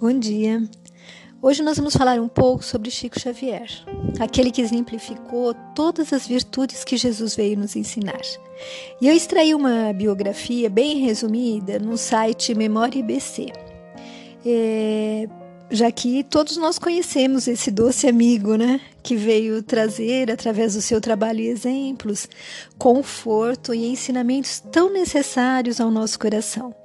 Bom dia. Hoje nós vamos falar um pouco sobre Chico Xavier, aquele que exemplificou todas as virtudes que Jesus veio nos ensinar. E eu extraí uma biografia bem resumida no site Memória IBC. É, já que todos nós conhecemos esse doce amigo, né? Que veio trazer, através do seu trabalho e exemplos, conforto e ensinamentos tão necessários ao nosso coração.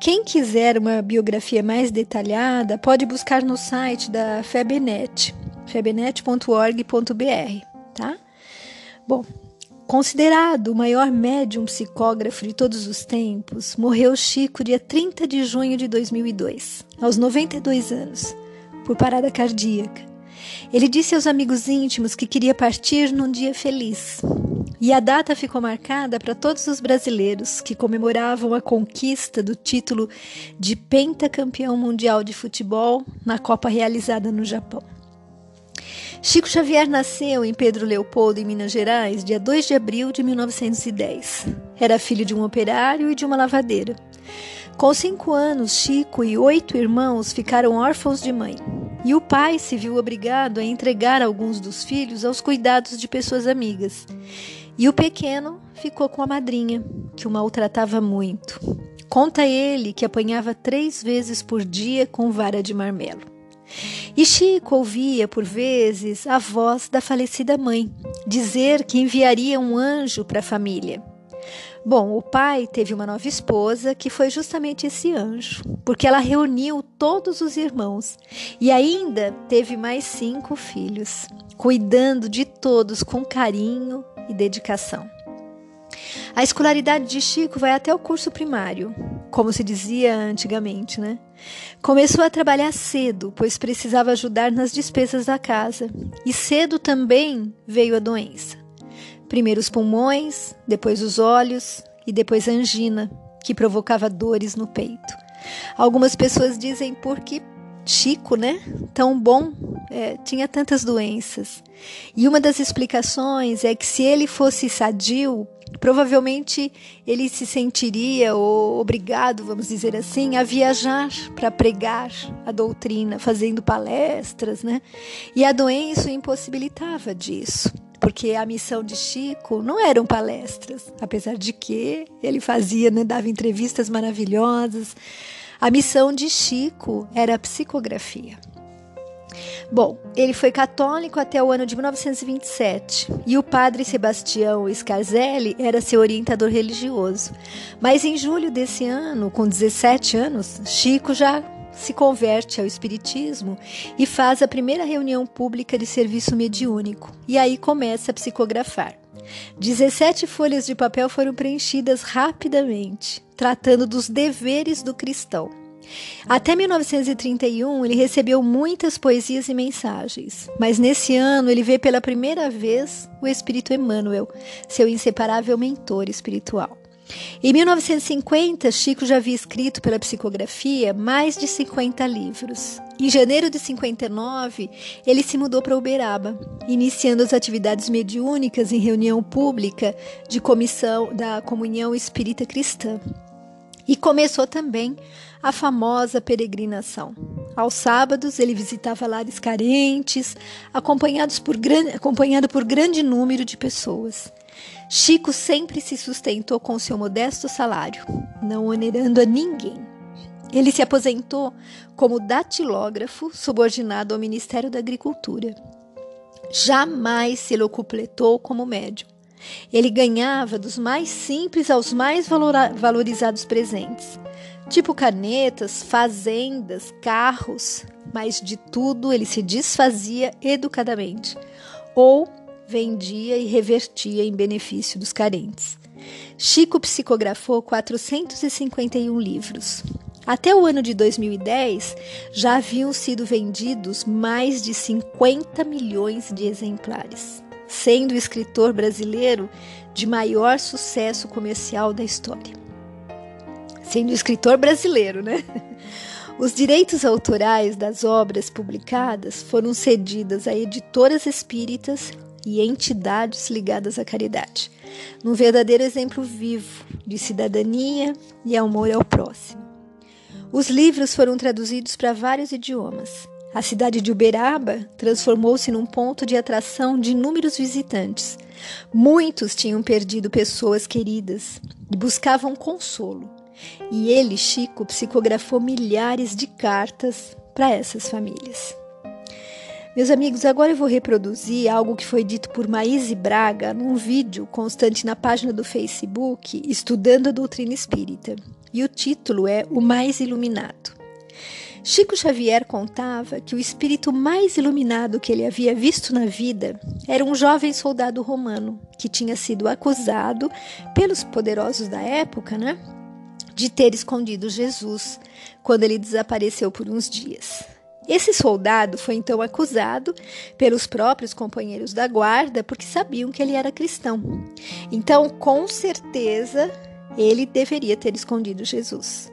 Quem quiser uma biografia mais detalhada, pode buscar no site da Febenet, febenet.org.br, tá? Bom, considerado o maior médium psicógrafo de todos os tempos, morreu Chico dia 30 de junho de 2002, aos 92 anos, por parada cardíaca. Ele disse aos amigos íntimos que queria partir num dia feliz, e a data ficou marcada para todos os brasileiros que comemoravam a conquista do título de pentacampeão mundial de futebol na Copa realizada no Japão. Chico Xavier nasceu em Pedro Leopoldo, em Minas Gerais, dia 2 de abril de 1910. Era filho de um operário e de uma lavadeira. Com cinco anos, Chico e oito irmãos ficaram órfãos de mãe. E o pai se viu obrigado a entregar alguns dos filhos aos cuidados de pessoas amigas. E o pequeno ficou com a madrinha, que o maltratava muito. Conta ele que apanhava três vezes por dia com vara de marmelo. E Chico ouvia, por vezes, a voz da falecida mãe dizer que enviaria um anjo para a família. Bom, o pai teve uma nova esposa que foi justamente esse anjo, porque ela reuniu todos os irmãos e ainda teve mais cinco filhos, cuidando de todos com carinho e dedicação. A escolaridade de Chico vai até o curso primário, como se dizia antigamente, né? Começou a trabalhar cedo, pois precisava ajudar nas despesas da casa, e cedo também veio a doença. Primeiro os pulmões, depois os olhos e depois a angina, que provocava dores no peito. Algumas pessoas dizem porque Chico, né, tão bom, é, tinha tantas doenças. E uma das explicações é que se ele fosse sadio, provavelmente ele se sentiria obrigado, vamos dizer assim, a viajar para pregar a doutrina, fazendo palestras, né? E a doença o impossibilitava disso porque a missão de Chico não eram palestras, apesar de que ele fazia, né, dava entrevistas maravilhosas, a missão de Chico era a psicografia. Bom, ele foi católico até o ano de 1927 e o padre Sebastião Scarzelli era seu orientador religioso. Mas em julho desse ano, com 17 anos, Chico já se converte ao Espiritismo e faz a primeira reunião pública de serviço mediúnico. E aí começa a psicografar. 17 folhas de papel foram preenchidas rapidamente, tratando dos deveres do cristão. Até 1931, ele recebeu muitas poesias e mensagens, mas nesse ano ele vê pela primeira vez o Espírito Emmanuel, seu inseparável mentor espiritual. Em 1950, Chico já havia escrito pela psicografia mais de 50 livros. Em janeiro de 59, ele se mudou para Uberaba, iniciando as atividades mediúnicas em reunião pública de comissão da Comunhão Espírita Cristã. E começou também a famosa peregrinação. Aos sábados, ele visitava lares carentes, acompanhados por acompanhado por grande número de pessoas. Chico sempre se sustentou com seu modesto salário, não onerando a ninguém. Ele se aposentou como datilógrafo subordinado ao Ministério da Agricultura. Jamais se locupletou como médium. Ele ganhava dos mais simples aos mais valorizados presentes, tipo canetas, fazendas, carros, mas de tudo ele se desfazia educadamente, ou vendia e revertia em benefício dos carentes. Chico psicografou 451 livros. Até o ano de 2010, já haviam sido vendidos mais de 50 milhões de exemplares, sendo o escritor brasileiro de maior sucesso comercial da história. Sendo o escritor brasileiro, né? Os direitos autorais das obras publicadas foram cedidos a editoras espíritas e entidades ligadas à caridade, num verdadeiro exemplo vivo de cidadania e amor ao próximo. Os livros foram traduzidos para vários idiomas. A cidade de Uberaba transformou-se num ponto de atração de inúmeros visitantes. Muitos tinham perdido pessoas queridas e buscavam consolo. E ele, Chico, psicografou milhares de cartas para essas famílias. Meus amigos, agora eu vou reproduzir algo que foi dito por Maíse Braga num vídeo constante na página do Facebook Estudando a Doutrina Espírita. E o título é O Mais Iluminado. Chico Xavier contava que o espírito mais iluminado que ele havia visto na vida era um jovem soldado romano que tinha sido acusado pelos poderosos da época, né, de ter escondido Jesus quando ele desapareceu por uns dias. Esse soldado foi então acusado pelos próprios companheiros da guarda porque sabiam que ele era cristão. Então, com certeza, ele deveria ter escondido Jesus.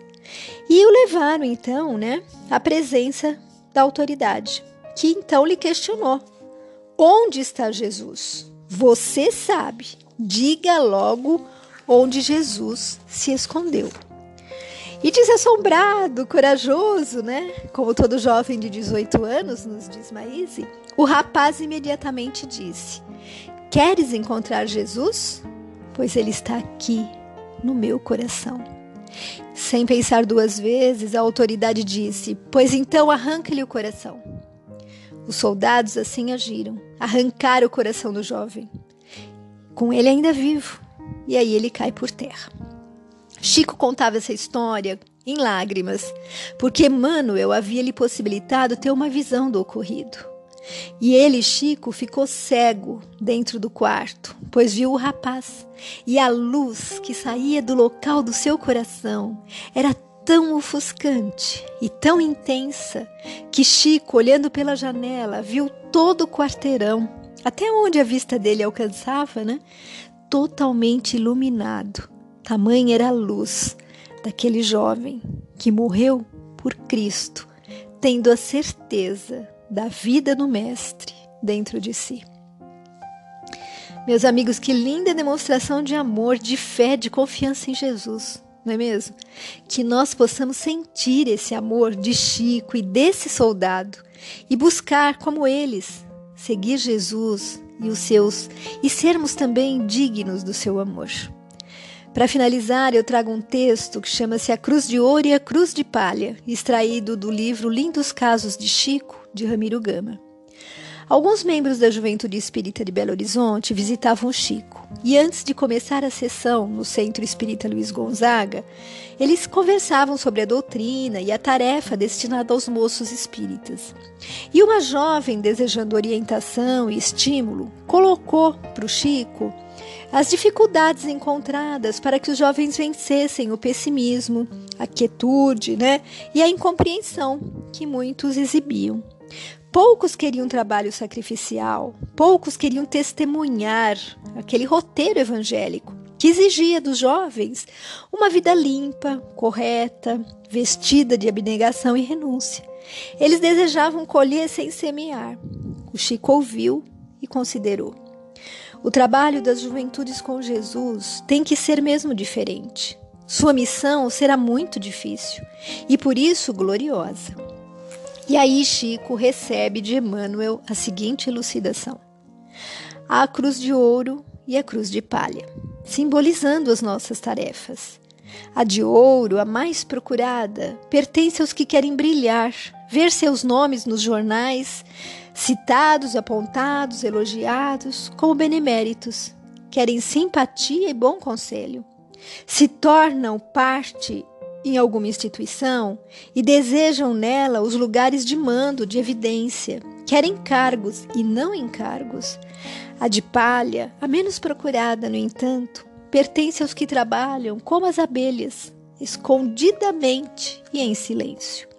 E o levaram então, né, à presença da autoridade, que então lhe questionou: Onde está Jesus? Você sabe. Diga logo onde Jesus se escondeu. E desassombrado, corajoso, né? Como todo jovem de 18 anos, nos diz Maíse, o rapaz imediatamente disse: Queres encontrar Jesus? Pois ele está aqui, no meu coração. Sem pensar duas vezes, a autoridade disse: Pois então arranca-lhe o coração. Os soldados assim agiram, arrancaram o coração do jovem, com ele ainda vivo, e aí ele cai por terra. Chico contava essa história em lágrimas, porque Emmanuel havia lhe possibilitado ter uma visão do ocorrido. E ele, Chico, ficou cego dentro do quarto, pois viu o rapaz, e a luz que saía do local do seu coração era tão ofuscante e tão intensa que Chico, olhando pela janela, viu todo o quarteirão, até onde a vista dele alcançava, né? Totalmente iluminado. Tamanha era a luz daquele jovem que morreu por Cristo, tendo a certeza da vida do Mestre dentro de si. Meus amigos, que linda demonstração de amor, de fé, de confiança em Jesus, não é mesmo? Que nós possamos sentir esse amor de Chico e desse soldado e buscar, como eles, seguir Jesus e os seus e sermos também dignos do seu amor. Para finalizar, eu trago um texto que chama-se A Cruz de Ouro e a Cruz de Palha, extraído do livro Lindos Casos de Chico, de Ramiro Gama. Alguns membros da Juventude Espírita de Belo Horizonte visitavam Chico, e antes de começar a sessão no Centro Espírita Luiz Gonzaga, eles conversavam sobre a doutrina e a tarefa destinada aos moços espíritas. E uma jovem, desejando orientação e estímulo, colocou para o Chico as dificuldades encontradas para que os jovens vencessem o pessimismo, a quietude né, e a incompreensão que muitos exibiam. Poucos queriam trabalho sacrificial, poucos queriam testemunhar aquele roteiro evangélico que exigia dos jovens uma vida limpa, correta, vestida de abnegação e renúncia. Eles desejavam colher sem semear. O Chico ouviu e considerou. O trabalho das juventudes com Jesus tem que ser mesmo diferente. Sua missão será muito difícil e por isso gloriosa. E aí Chico recebe de Emmanuel a seguinte elucidação: a cruz de ouro e a cruz de palha, simbolizando as nossas tarefas. A de ouro, a mais procurada, pertence aos que querem brilhar, ver seus nomes nos jornais, citados, apontados, elogiados como beneméritos, querem simpatia e bom conselho. Se tornam parte em alguma instituição e desejam nela os lugares de mando, de evidência. Querem cargos e não encargos. A de palha, a menos procurada, no entanto, pertence aos que trabalham como as abelhas, escondidamente e em silêncio.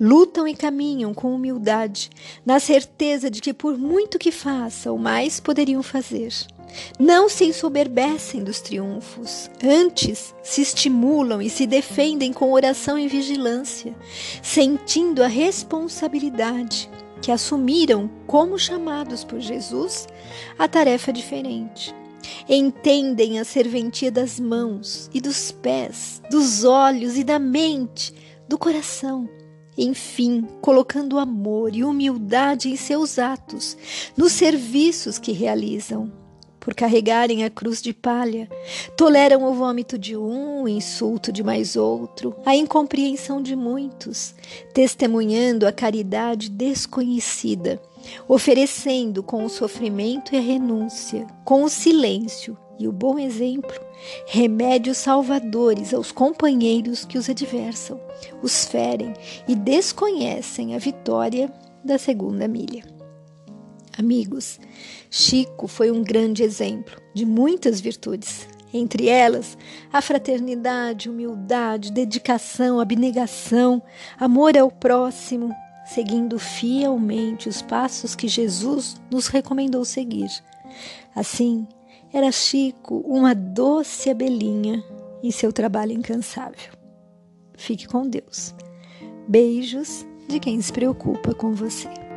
Lutam e caminham com humildade, na certeza de que, por muito que façam, mais poderiam fazer. Não se ensoberbecem dos triunfos, antes se estimulam e se defendem com oração e vigilância, sentindo a responsabilidade que assumiram como chamados por Jesus a tarefa diferente. Entendem a serventia das mãos e dos pés, dos olhos e da mente do coração. Enfim, colocando amor e humildade em seus atos, nos serviços que realizam. Por carregarem a cruz de palha, toleram o vômito de um, o insulto de mais outro, a incompreensão de muitos, testemunhando a caridade desconhecida, oferecendo com o sofrimento e a renúncia, com o silêncio e o bom exemplo, remédios salvadores aos companheiros que os adversam, os ferem e desconhecem a vitória da segunda milha. Amigos, Chico foi um grande exemplo de muitas virtudes, entre elas a fraternidade, humildade, dedicação, abnegação, amor ao próximo, seguindo fielmente os passos que Jesus nos recomendou seguir. Assim, era Chico uma doce abelhinha em seu trabalho incansável. Fique com Deus. Beijos de quem se preocupa com você.